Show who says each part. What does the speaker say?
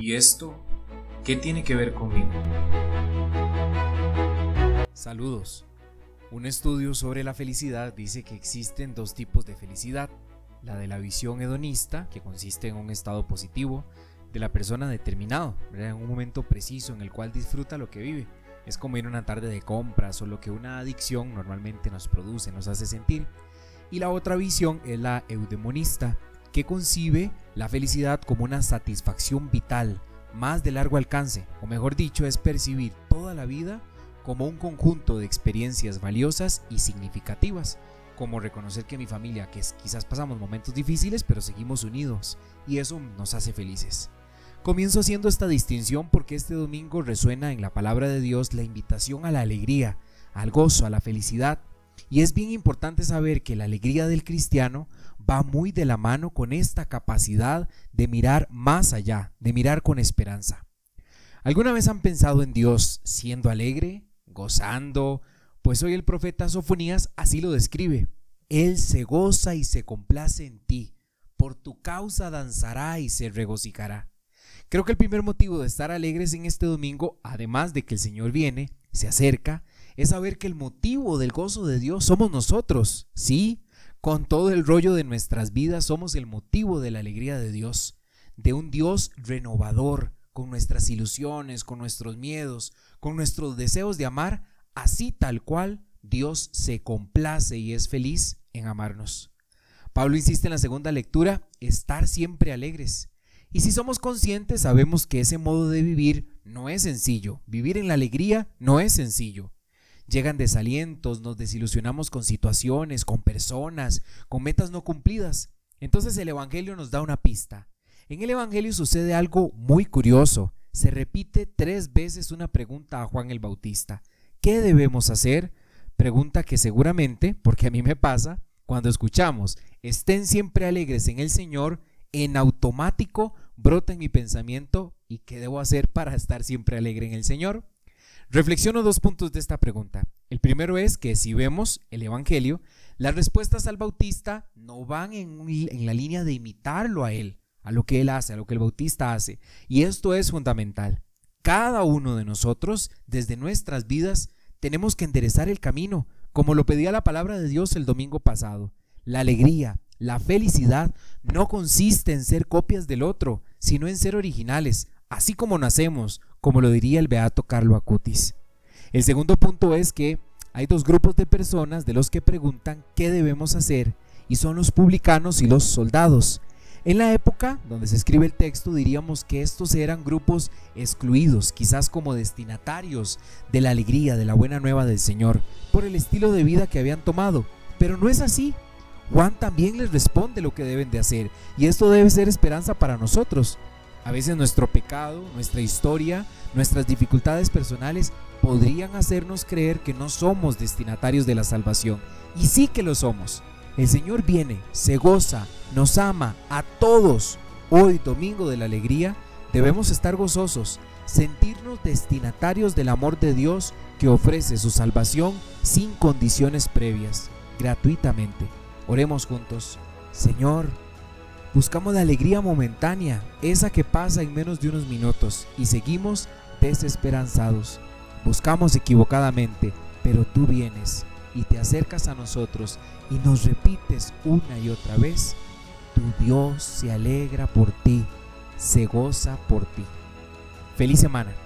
Speaker 1: ¿Y esto qué tiene que ver conmigo?
Speaker 2: Saludos. Un estudio sobre la felicidad dice que existen dos tipos de felicidad. La de la visión hedonista, que consiste en un estado positivo de la persona determinado, en un momento preciso en el cual disfruta lo que vive. Es como ir a una tarde de compras o lo que una adicción normalmente nos produce, nos hace sentir. Y la otra visión es la eudemonista, que concibe la felicidad como una satisfacción vital, más de largo alcance, o mejor dicho, es percibir toda la vida como un conjunto de experiencias valiosas y significativas, como reconocer que mi familia, que quizás pasamos momentos difíciles, pero seguimos unidos, y eso nos hace felices. Comienzo haciendo esta distinción porque este domingo resuena en la palabra de Dios la invitación a la alegría, al gozo, a la felicidad, y es bien importante saber que la alegría del cristiano va muy de la mano con esta capacidad de mirar más allá, de mirar con esperanza. ¿Alguna vez han pensado en Dios siendo alegre, gozando? Pues hoy el profeta Sofonías así lo describe. Él se goza y se complace en ti, por tu causa danzará y se regocijará. Creo que el primer motivo de estar alegres en este domingo, además de que el Señor viene, se acerca, es saber que el motivo del gozo de Dios somos nosotros, ¿sí? Con todo el rollo de nuestras vidas somos el motivo de la alegría de Dios, de un Dios renovador, con nuestras ilusiones, con nuestros miedos, con nuestros deseos de amar, así tal cual Dios se complace y es feliz en amarnos. Pablo insiste en la segunda lectura, estar siempre alegres. Y si somos conscientes, sabemos que ese modo de vivir no es sencillo. Vivir en la alegría no es sencillo. Llegan desalientos, nos desilusionamos con situaciones, con personas, con metas no cumplidas. Entonces el Evangelio nos da una pista. En el Evangelio sucede algo muy curioso. Se repite tres veces una pregunta a Juan el Bautista. ¿Qué debemos hacer? Pregunta que seguramente, porque a mí me pasa, cuando escuchamos, estén siempre alegres en el Señor, en automático brota en mi pensamiento, ¿y qué debo hacer para estar siempre alegre en el Señor? Reflexiono dos puntos de esta pregunta. El primero es que si vemos el Evangelio, las respuestas al Bautista no van en, la línea de imitarlo a él, a lo que él hace, a lo que el Bautista hace. Y esto es fundamental. Cada uno de nosotros, desde nuestras vidas, tenemos que enderezar el camino, como lo pedía la palabra de Dios el domingo pasado. La alegría, la felicidad no consiste en ser copias del otro, sino en ser originales, así como nacemos, como lo diría el beato Carlo Acutis. El segundo punto es que hay dos grupos de personas de los que preguntan qué debemos hacer y son los publicanos y los soldados. En la época donde se escribe el texto diríamos que estos eran grupos excluidos, quizás como destinatarios de la alegría, de la buena nueva del Señor, por el estilo de vida que habían tomado. Pero no es así. Juan también les responde lo que deben de hacer y esto debe ser esperanza para nosotros. A veces nuestro pecado, nuestra historia, nuestras dificultades personales podrían hacernos creer que no somos destinatarios de la salvación. Y sí que lo somos. El Señor viene, se goza, nos ama a todos. Hoy, domingo de la alegría, debemos estar gozosos, sentirnos destinatarios del amor de Dios que ofrece su salvación sin condiciones previas, gratuitamente. Oremos juntos. Señor, Buscamos la alegría momentánea, esa que pasa en menos de unos minutos, y seguimos desesperanzados. Buscamos equivocadamente, pero tú vienes y te acercas a nosotros y nos repites una y otra vez, tu Dios se alegra por ti, se goza por ti. Feliz semana.